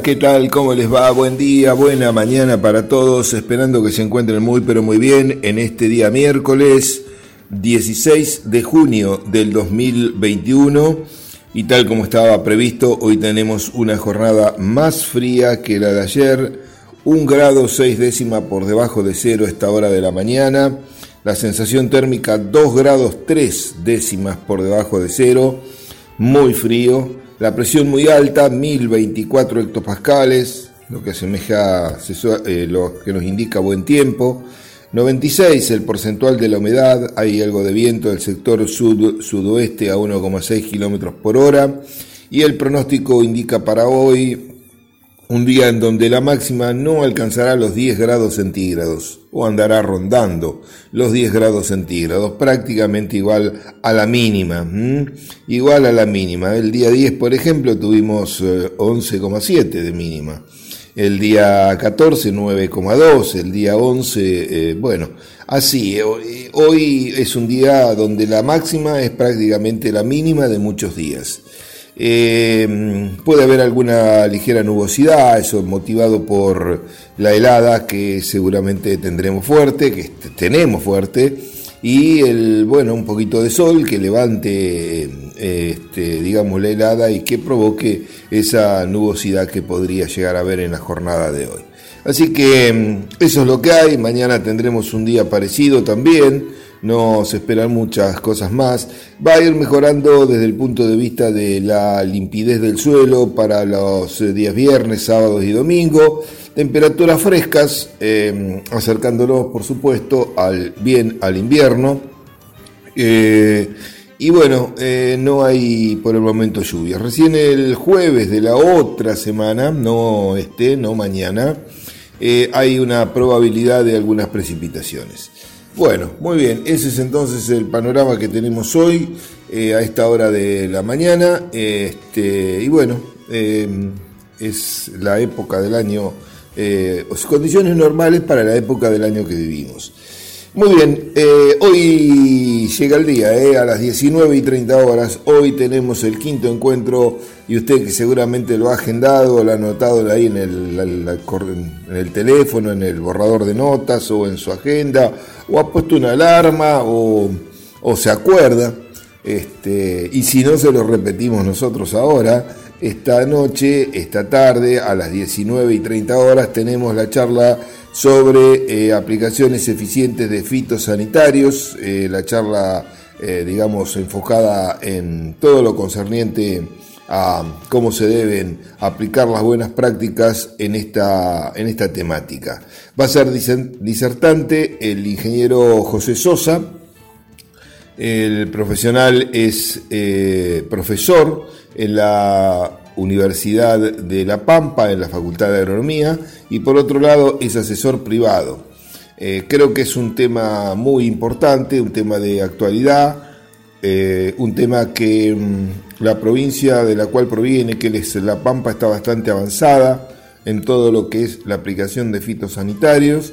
¿qué tal? ¿Cómo les va? Buen día, buena mañana para todos, esperando que se encuentren muy pero muy bien en este día miércoles 16 de junio del 2021 y tal como estaba previsto, hoy tenemos una jornada más fría que la de ayer, un grado seis décimas por debajo de cero esta hora de la mañana, la sensación térmica 2 grados 3 décimas por debajo de cero, muy frío, la presión muy alta, 1024 hectopascales, lo que asemeja, eh, lo que nos indica buen tiempo. 96 el porcentual de la humedad, hay algo de viento del sector sud-sudoeste a 1,6 kilómetros por hora. Y el pronóstico indica para hoy un día en donde la máxima no alcanzará los 10 grados centígrados o andará rondando los 10 grados centígrados, prácticamente igual a la mínima, igual a la mínima. El día 10, por ejemplo, tuvimos 11,7 eh, de mínima. El día 14, 9,2. El día 11, eh, bueno, así. Hoy es un día donde la máxima es prácticamente la mínima de muchos días. Eh, puede haber alguna ligera nubosidad, eso motivado por la helada que seguramente tendremos fuerte, que tenemos fuerte, y el, bueno, un poquito de sol que levante, este, digamos, la helada y que provoque esa nubosidad que podría llegar a haber en la jornada de hoy. Así que mm, eso es lo que hay, mañana tendremos un día parecido también no se esperan muchas cosas más. Va a ir mejorando desde el punto de vista de la limpidez del suelo para los eh, días viernes, sábados y domingo. Temperaturas frescas, eh, acercándonos por supuesto al bien al invierno. Eh, y bueno, no hay por el momento lluvias. Recién el jueves de la otra semana, no este, no mañana, hay una probabilidad de algunas precipitaciones. Bueno, muy bien, ese es entonces el panorama que tenemos hoy eh, a esta hora de la mañana. Este, y bueno, eh, es la época del año, eh, condiciones normales para la época del año que vivimos. Muy bien, eh, hoy llega el día, eh, a las 19 y 30 horas. Hoy tenemos el quinto encuentro y usted que seguramente lo ha agendado, lo ha anotado ahí en el, teléfono, en el borrador de notas o en su agenda, o ha puesto una alarma o, o se acuerda. Este, y si no, se lo repetimos nosotros ahora. Esta noche, esta tarde, a las 19 y 30 horas, tenemos la charla sobre eh, aplicaciones eficientes de fitosanitarios, eh, la charla, eh, digamos, enfocada en todo lo concerniente a cómo se deben aplicar las buenas prácticas en esta, en esta temática. Va a ser disertante el ingeniero José Sosa, el profesional es profesor en la Universidad de La Pampa en la Facultad de Agronomía y por otro lado es asesor privado. Eh, creo que es un tema muy importante, un tema de actualidad, eh, un tema que mm, la provincia de la cual proviene, que es La Pampa, está bastante avanzada en todo lo que es la aplicación de fitosanitarios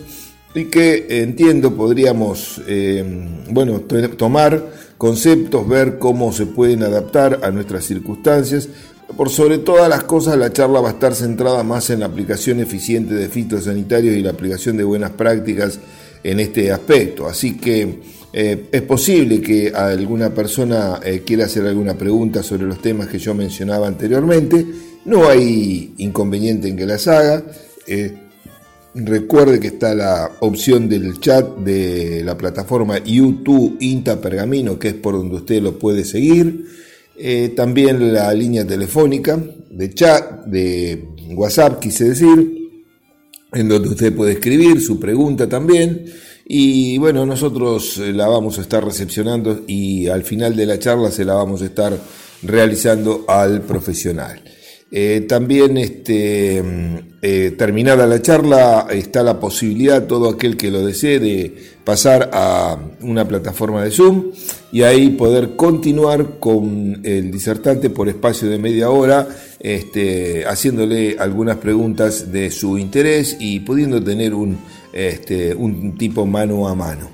y que entiendo podríamos eh, bueno, tomar conceptos, ver cómo se pueden adaptar a nuestras circunstancias. Por sobre todas las cosas, la charla va a estar centrada más en la aplicación eficiente de fitosanitarios y la aplicación de buenas prácticas en este aspecto. Así que eh, es posible que alguna persona eh, quiera hacer alguna pregunta sobre los temas que yo mencionaba anteriormente. No hay inconveniente en que las haga. Eh, recuerde que está la opción del chat de la plataforma YouTube Inta Pergamino, que es por donde usted lo puede seguir. También la línea telefónica de chat, de WhatsApp, quise decir, en donde usted puede escribir su pregunta también. Y bueno, nosotros eh, la vamos a estar recepcionando y al final de la charla se la vamos a estar realizando al profesional. Eh, también este, mm, terminada la charla está la posibilidad, todo aquel que lo desee, de pasar a una plataforma de Zoom y ahí poder continuar con el disertante por espacio de media hora, este, haciéndole algunas preguntas de su interés y pudiendo tener un, este, un tipo mano a mano.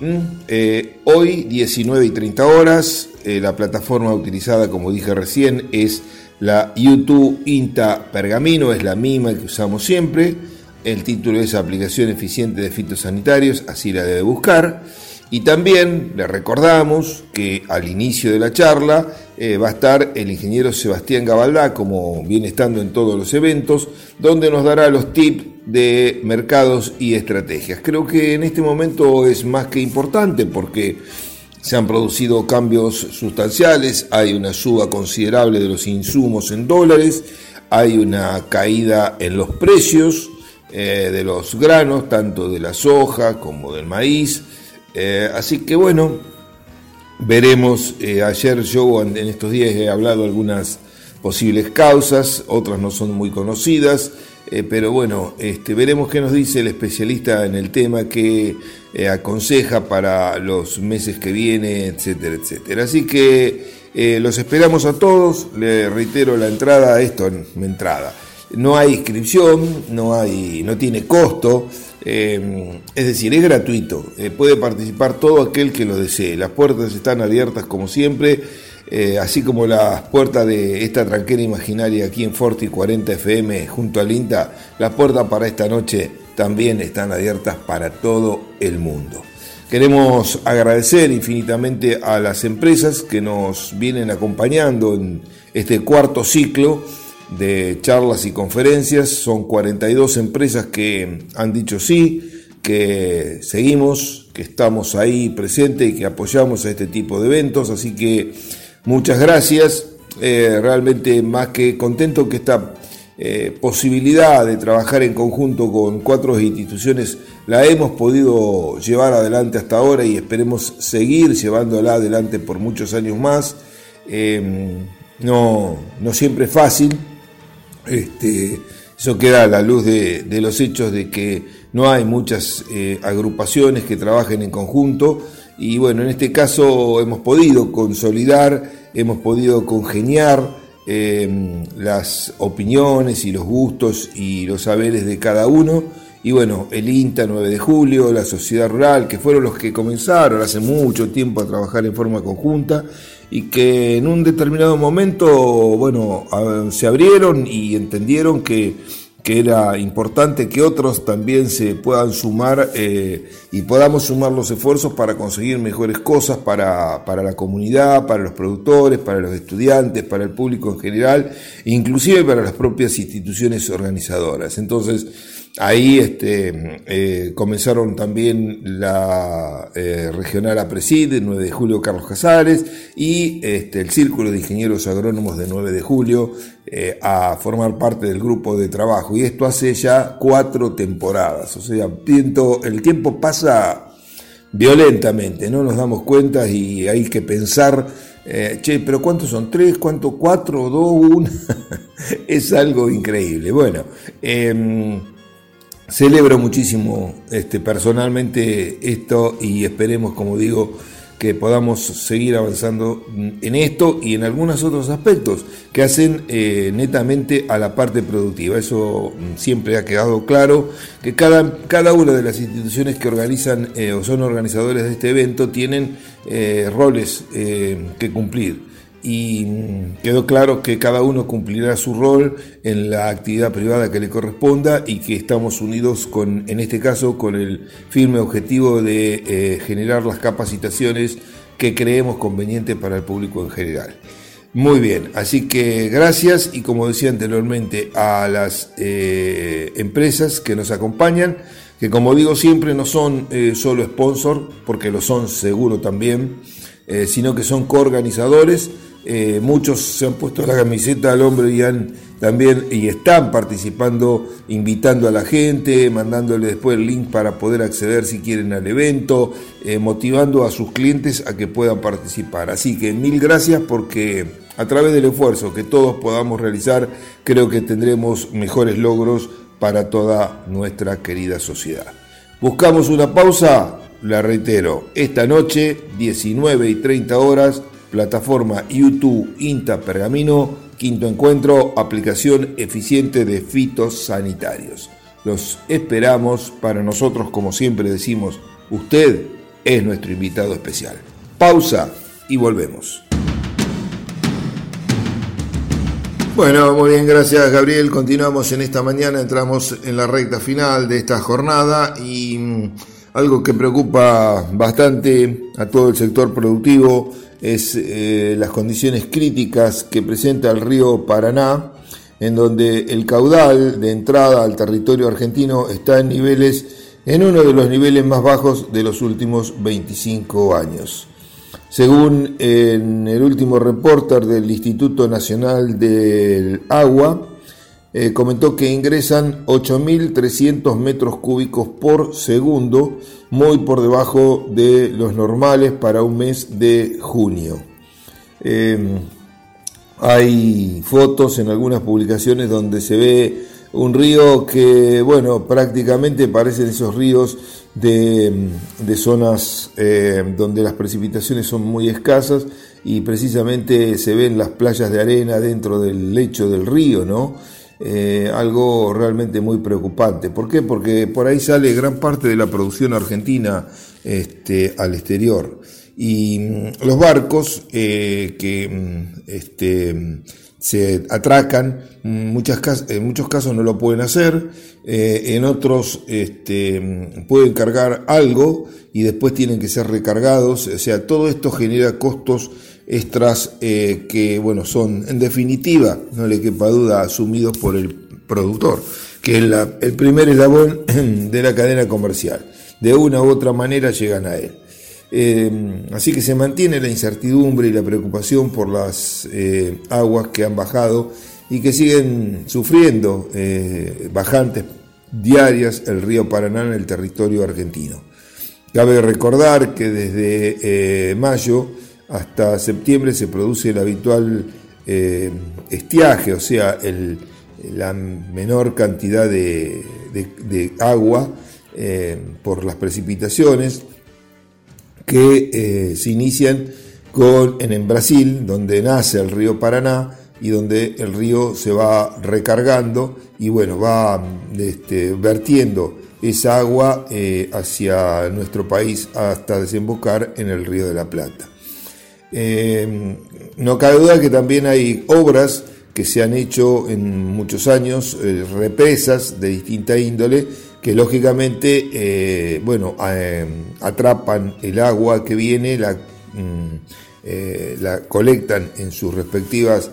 ¿Mm? Eh, hoy, 19 y 30 horas, eh, la plataforma utilizada, como dije recién, es La YouTube INTA Pergamino es la misma que usamos siempre. El título es Aplicación Eficiente de Fitosanitarios, así la debe buscar. Y también le recordamos que al inicio de la charla eh, va a estar el ingeniero Sebastián Gabaldá, como viene estando en todos los eventos, donde nos dará los tips de mercados y estrategias. Creo que en este momento es más que importante porque se han producido cambios sustanciales, hay una suba considerable de los insumos en dólares, hay una caída en los precios eh, de los granos, tanto de la soja como del maíz, eh, así que bueno, veremos. Eh, ayer yo en estos días he hablado algunas posibles causas, otras no son muy conocidas, eh, pero bueno, este, veremos qué nos dice el especialista en el tema, qué aconseja para los meses que vienen, etcétera, etcétera. Así que los esperamos a todos, le reitero la entrada, esto, mi entrada. No hay inscripción, no, hay, no tiene costo. Eh, es decir, es gratuito, eh, puede participar todo aquel que lo desee. Las puertas están abiertas como siempre, eh, así como las puertas de esta tranquera imaginaria aquí en Forti 40 FM junto al INTA, las puertas para esta noche también están abiertas para todo el mundo. Queremos agradecer infinitamente a las empresas que nos vienen acompañando en este cuarto ciclo de charlas y conferencias. Son 42 empresas que han dicho sí, que seguimos, que estamos ahí presentes y que apoyamos a este tipo de eventos. Así que muchas gracias. Eh, realmente más que contento que esta eh, posibilidad de trabajar en conjunto con cuatro instituciones la hemos podido llevar adelante hasta ahora y esperemos seguir llevándola adelante por muchos años más. Eh, no, no siempre es fácil, este, eso queda a la luz de, los hechos de que no hay muchas eh, agrupaciones que trabajen en conjunto y bueno, en este caso hemos podido consolidar, hemos podido congeniar em, las opiniones y los gustos y los saberes de cada uno. Y bueno, el INTA 9 de julio, la sociedad rural, que fueron los que comenzaron hace mucho tiempo a trabajar en forma conjunta y que en un determinado momento, bueno, se abrieron y entendieron que, era importante que otros también se puedan sumar eh, y podamos sumar los esfuerzos para conseguir mejores cosas para, para, la comunidad, para los productores, para los estudiantes, para el público en general, inclusive para las propias instituciones organizadoras. Entonces, Ahí este, eh, comenzaron también la eh, regional APRESID, 9 de julio Carlos Casares, y este, el Círculo de Ingenieros Agrónomos de 9 de julio eh, a formar parte del grupo de trabajo. Y esto hace ya cuatro temporadas. O sea, el tiempo pasa violentamente, no nos damos cuenta y hay que pensar, che, pero ¿cuántos son? ¿Tres? ¿Cuántos? ¿Cuatro? ¿Dos? ¿Uno? es algo increíble. Bueno. Celebro muchísimo este, personalmente esto y esperemos, como digo, que podamos seguir avanzando en esto y en algunos otros aspectos que hacen eh, netamente a la parte productiva. Eso siempre ha quedado claro, que cada, cada una de las instituciones que organizan eh, o son organizadores de este evento tienen eh, roles que cumplir y quedó claro que cada uno cumplirá su rol en la actividad privada que le corresponda y que estamos unidos con, en este caso, con el firme objetivo de eh, generar las capacitaciones que creemos convenientes para el público en general. Muy bien, así que gracias y como decía anteriormente a las eh, empresas que nos acompañan, que como digo siempre no son eh, solo sponsor, porque lo son seguro también, sino que son coorganizadores eh, muchos se han puesto la camiseta al hombro y han también y están participando, invitando a la gente, mandándole después el link para poder acceder si quieren al evento, eh, motivando a sus clientes a que puedan participar. Así que mil gracias porque a través del esfuerzo que todos podamos realizar, creo que tendremos mejores logros para toda nuestra querida sociedad. Buscamos una pausa, la reitero, esta noche, 19 y 30 horas, plataforma YouTube INTA Pergamino, quinto encuentro, aplicación eficiente de fitosanitarios. Los esperamos para nosotros, como siempre decimos, usted es nuestro invitado especial. Pausa y volvemos. Bueno, muy bien, gracias Gabriel. Continuamos en esta mañana, entramos en la recta final de esta jornada y mm, algo que preocupa bastante a todo el sector productivo es eh, las condiciones críticas que presenta el río Paraná, en donde el caudal de entrada al territorio argentino está en niveles, en uno de los niveles más bajos de los últimos 25 años. Según en el último reporter del Instituto Nacional del Agua, eh, comentó que ingresan 8.300 metros cúbicos por segundo, muy por debajo de los normales para un mes de junio. Em, hay fotos en algunas publicaciones donde se ve un río que, bueno, prácticamente parecen esos ríos de, zonas eh, donde las precipitaciones son muy escasas y precisamente se ven las playas de arena dentro del lecho del río, ¿no? Eh, algo realmente muy preocupante. ¿Por qué? Porque por ahí sale gran parte de la producción argentina este, al exterior. Y mm, los barcos eh, que mm, este, se atracan, en muchos casos no lo pueden hacer, eh, en otros este, pueden cargar algo y después tienen que ser recargados, o sea, todo esto genera costos extras eh, que, bueno, son en definitiva, no le quepa duda, asumidos por el productor, que es el primer eslabón de la cadena comercial. De una u otra manera llegan a él. Eh, así que se mantiene la incertidumbre y la preocupación por las eh, aguas que han bajado y que siguen sufriendo bajantes diarias el río Paraná en el territorio argentino. Cabe recordar que desde mayo hasta septiembre se produce el habitual estiaje, o sea, la menor cantidad de agua por las precipitaciones que eh, se inician con, en, Brasil, donde nace el río Paraná y donde el río se va recargando y bueno, va este, vertiendo esa agua eh, hacia nuestro país hasta desembocar en el río de la Plata. Eh, no cabe duda que también hay obras que se han hecho en muchos años, represas de distinta índole, que lógicamente, eh, bueno, eh, atrapan el agua que viene, la, mm, eh, la colectan en sus respectivas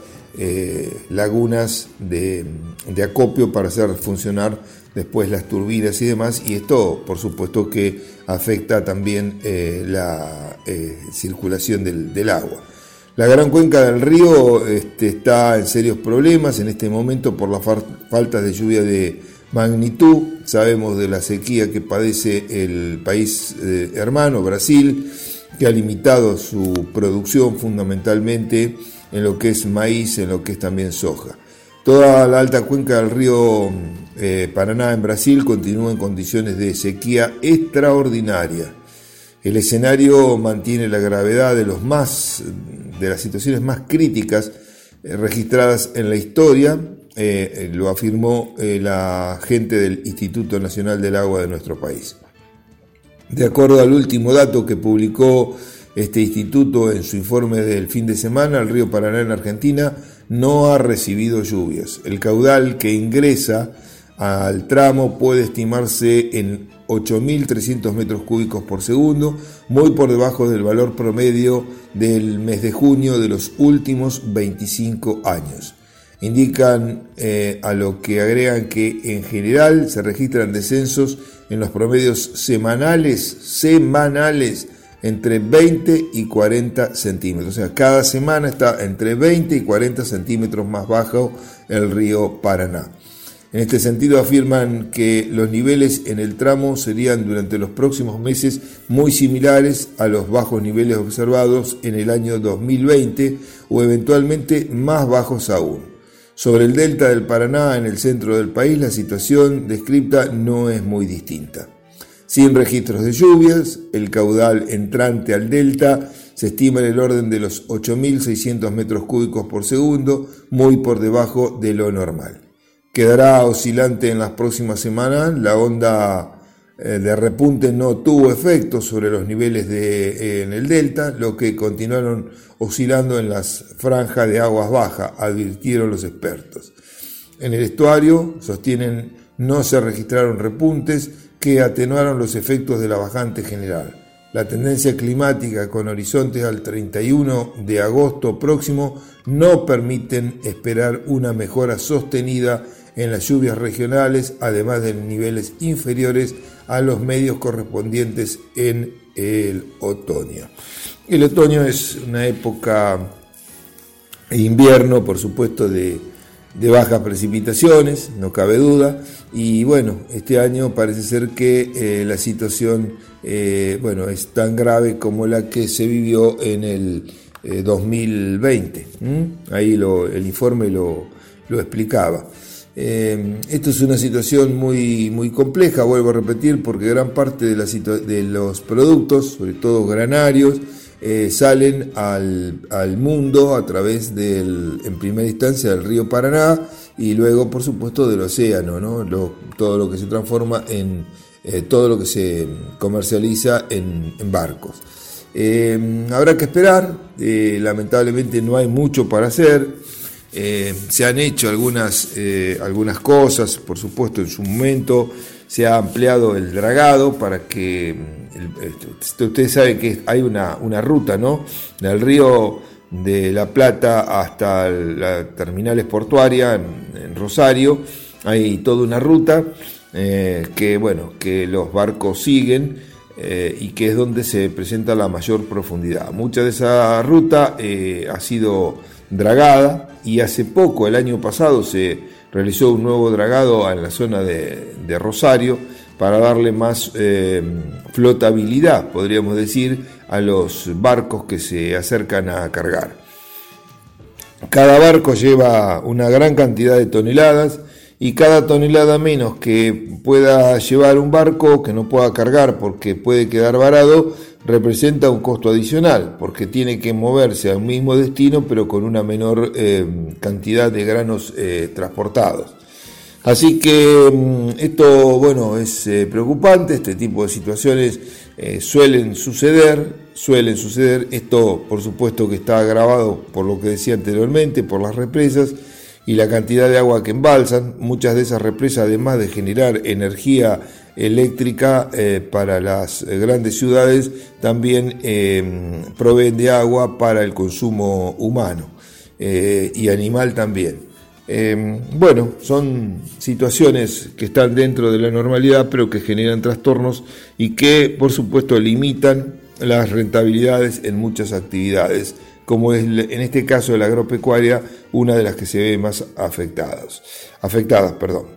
lagunas de, acopio para hacer funcionar después las turbinas y demás, y esto por supuesto que afecta también la circulación del, agua. La gran cuenca del río este, está en serios problemas en este momento por la falta de lluvia de magnitud. Sabemos de la sequía que padece el país eh, hermano, Brasil, que ha limitado su producción fundamentalmente en lo que es maíz, en lo que es también soja. Toda la alta cuenca del río eh, Paraná en Brasil continúa en condiciones de sequía extraordinaria. El escenario mantiene la gravedad de los más de las situaciones más críticas eh, registradas en la historia eh, lo afirmó eh, la gente del Instituto Nacional del Agua de nuestro país. De acuerdo al último dato que publicó este instituto en su informe del fin de semana, el río Paraná en Argentina no ha recibido lluvias. El caudal que ingresa al tramo puede estimarse en 8.300 metros cúbicos por segundo, muy por debajo del valor promedio del mes de junio de los últimos 25 años indican eh, a lo que agregan que en general se registran descensos en los promedios semanales, semanales, entre 20 y 40 centímetros. O sea, cada semana está entre 20 y 40 centímetros más bajo el río Paraná. En este sentido afirman que los niveles en el tramo serían durante los próximos meses muy similares a los bajos niveles observados en el año 2020 o eventualmente más bajos aún. Sobre el delta del Paraná, en el centro del país, la situación descripta no es muy distinta. Sin registros de lluvias, el caudal entrante al delta se estima en el orden de los 8.600 metros cúbicos por segundo, muy por debajo de lo normal. Quedará oscilante en las próximas semanas la onda eh, de repunte no tuvo efecto sobre los niveles eh, en el delta, lo que continuaron oscilando en las franjas de aguas bajas, advirtieron los expertos. En el estuario, sostienen, no se registraron repuntes que atenuaron los efectos de la bajante general. La tendencia climática con horizontes al 31 de agosto próximo no permiten esperar una mejora sostenida en las lluvias regionales, además de niveles inferiores a los medios correspondientes en el otoño. El otoño es una época invierno, por supuesto, de, bajas precipitaciones, no cabe duda, y bueno, este año parece ser que eh, la situación eh, bueno, es tan grave como la que se vivió en el 2020. Eh, Ahí el informe lo, lo explicaba. Eh, esto es una situación muy, muy compleja, vuelvo a repetir, porque gran parte de, la de los productos, sobre todo granarios, eh, salen al, al, mundo a través del, en primera instancia, del río Paraná y luego, por supuesto, del océano, ¿no? todo lo que se transforma en eh, todo lo que se comercializa en, barcos. habrá que esperar, lamentablemente no hay mucho para hacer. Eh, se han hecho algunas, eh, algunas cosas, por supuesto, en su momento se ha ampliado el dragado para que, este, ustedes saben que hay una, una ruta, ¿no? Del río de La Plata hasta la terminal portuaria en, Rosario, hay toda una ruta eh, que, bueno, que los barcos siguen y que es donde se presenta la mayor profundidad. Mucha de esa ruta ha sido dragada y hace poco, el año pasado, se realizó un nuevo dragado en la zona de, Rosario para darle más eh, flotabilidad, podríamos decir, a los barcos que se acercan a cargar. Cada barco lleva una gran cantidad de toneladas y cada tonelada menos que pueda llevar un barco que no pueda cargar porque puede quedar varado representa un costo adicional porque tiene que moverse a un mismo destino pero con una menor eh, cantidad de granos eh, transportados. Así que mm, esto, bueno, es eh, preocupante, este tipo de situaciones suelen suceder, suelen suceder, esto por supuesto que está agravado por lo que decía anteriormente, por las represas y la cantidad de agua que embalsan, muchas de esas represas además de generar energía eléctrica eh, para las eh, grandes ciudades también eh, proveen de agua para el consumo humano y animal también. bueno, son situaciones que están dentro de la normalidad pero que generan trastornos y que por supuesto limitan las rentabilidades en muchas actividades como es en este caso de la agropecuaria una de las que se ve más afectadas. Afectadas, perdón.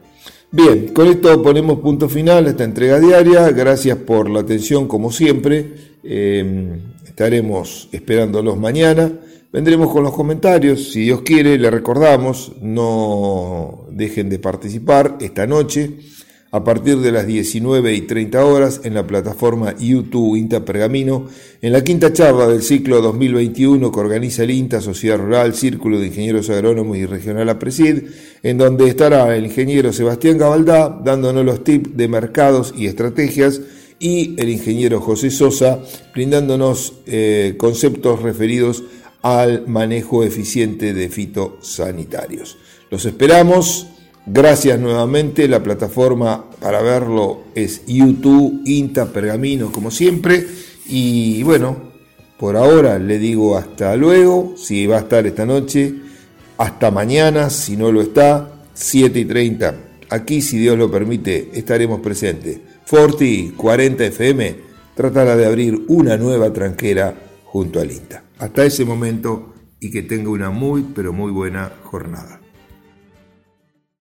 Bien, con esto ponemos punto final a esta entrega diaria. Gracias por la atención como siempre. Eh, estaremos esperándolos mañana. Vendremos con los comentarios. Si Dios quiere, le recordamos, no dejen de participar esta noche a partir de las 19 y 30 horas en la plataforma YouTube INTA Pergamino, en la quinta charla del ciclo 2021 que organiza el INTA, Sociedad Rural, Círculo de Ingenieros Agrónomos y Regional APRESID, en donde estará el ingeniero Sebastián Gabaldá dándonos los tips de mercados y estrategias y el ingeniero José Sosa brindándonos eh, conceptos referidos al manejo eficiente de fitosanitarios. Los esperamos. Gracias nuevamente. La plataforma para verlo es YouTube, Inta, Pergamino, como siempre. Y bueno, por ahora le digo hasta luego. Si va a estar esta noche, hasta mañana. Si no lo está, 7 y 30. Aquí, si Dios lo permite, estaremos presentes. Forti 40 FM tratará de abrir una nueva tranquera junto al INTA. Hasta ese momento y que tenga una muy, pero muy buena jornada.